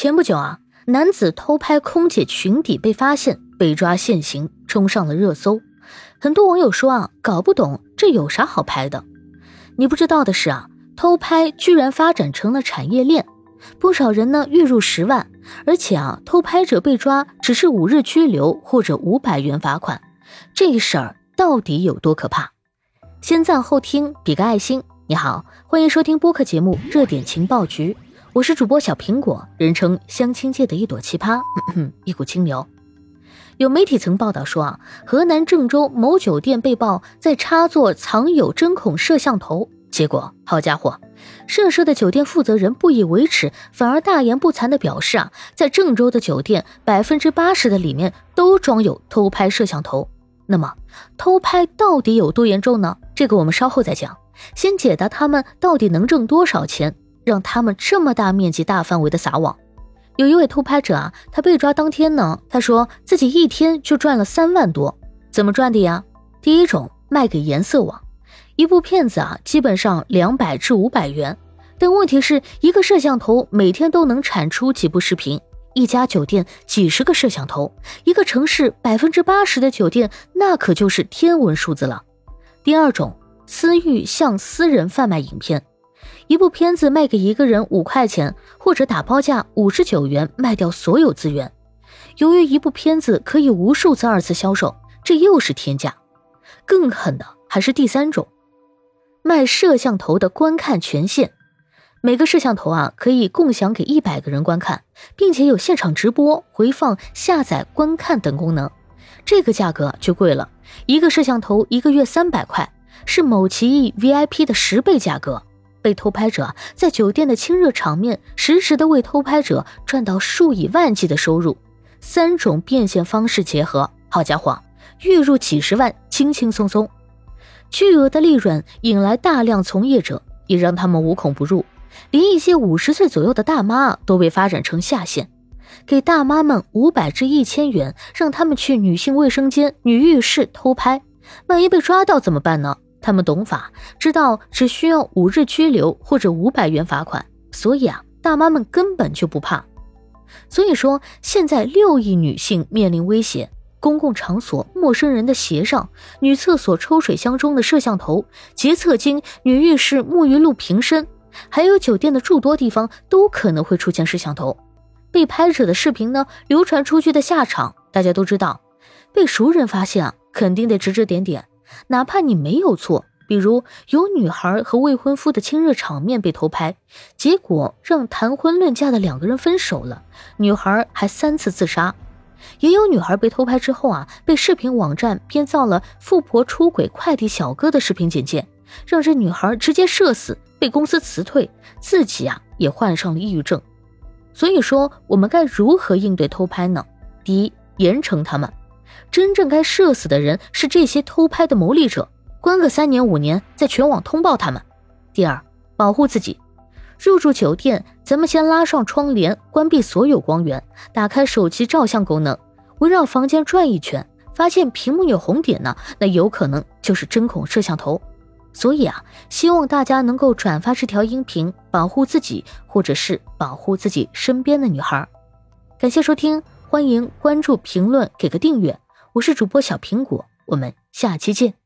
前不久啊，男子偷拍空姐裙底被发现，被抓现行，冲上了热搜。很多网友说啊，搞不懂这有啥好拍的。你不知道的是啊，偷拍居然发展成了产业链，不少人呢月入十万，而且啊，偷拍者被抓只是五日拘留或者五百元罚款，这事儿到底有多可怕？先赞后听，比个爱心。你好，欢迎收听播客节目《热点情报局》，我是主播小苹果，人称相亲界的一朵奇葩，一股清流。有媒体曾报道说啊，河南郑州某酒店被曝在插座藏有针孔摄像头，结果好家伙，涉事的酒店负责人不以为耻，反而大言不惭地表示啊，在郑州的酒店百分之八十的里面都装有偷拍摄像头。那么，偷拍到底有多严重呢？这个我们稍后再讲。先解答他们到底能挣多少钱，让他们这么大面积、大范围的撒网。有一位偷拍者啊，他被抓当天呢，他说自己一天就赚了三万多，怎么赚的呀？第一种卖给颜色网，一部片子啊，基本上两百至五百元，但问题是一个摄像头每天都能产出几部视频，一家酒店几十个摄像头，一个城市百分之八十的酒店，那可就是天文数字了。第二种。私域向私人贩卖影片，一部片子卖给一个人五块钱，或者打包价五十九元卖掉所有资源。由于一部片子可以无数次二次销售，这又是天价。更狠的还是第三种，卖摄像头的观看权限。每个摄像头啊可以共享给一百个人观看，并且有现场直播、回放、下载、观看等功能。这个价格就贵了，一个摄像头一个月三百块。是某奇异 VIP 的十倍价格，被偷拍者在酒店的亲热场面，实时的为偷拍者赚到数以万计的收入。三种变现方式结合，好家伙，月入几十万，轻轻松松。巨额的利润引来大量从业者，也让他们无孔不入。连一些五十岁左右的大妈都被发展成下线，给大妈们五百至一千元，让他们去女性卫生间、女浴室偷拍，万一被抓到怎么办呢？他们懂法，知道只需要五日拘留或者五百元罚款，所以啊，大妈们根本就不怕。所以说，现在六亿女性面临威胁：公共场所陌生人的鞋上、女厕所抽水箱中的摄像头、洁厕巾、女浴室沐浴露瓶身，还有酒店的诸多地方都可能会出现摄像头。被拍摄的视频呢，流传出去的下场，大家都知道，被熟人发现啊，肯定得指指点点。哪怕你没有错，比如有女孩和未婚夫的亲热场面被偷拍，结果让谈婚论嫁的两个人分手了，女孩还三次自杀；也有女孩被偷拍之后啊，被视频网站编造了富婆出轨快递小哥的视频简介，让这女孩直接社死，被公司辞退，自己啊也患上了抑郁症。所以说，我们该如何应对偷拍呢？第一，严惩他们。真正该社死的人是这些偷拍的牟利者，关个三年五年，在全网通报他们。第二，保护自己。入住酒店，咱们先拉上窗帘，关闭所有光源，打开手机照相功能，围绕房间转一圈，发现屏幕有红点呢，那有可能就是针孔摄像头。所以啊，希望大家能够转发这条音频，保护自己，或者是保护自己身边的女孩。感谢收听。欢迎关注、评论、给个订阅，我是主播小苹果，我们下期见。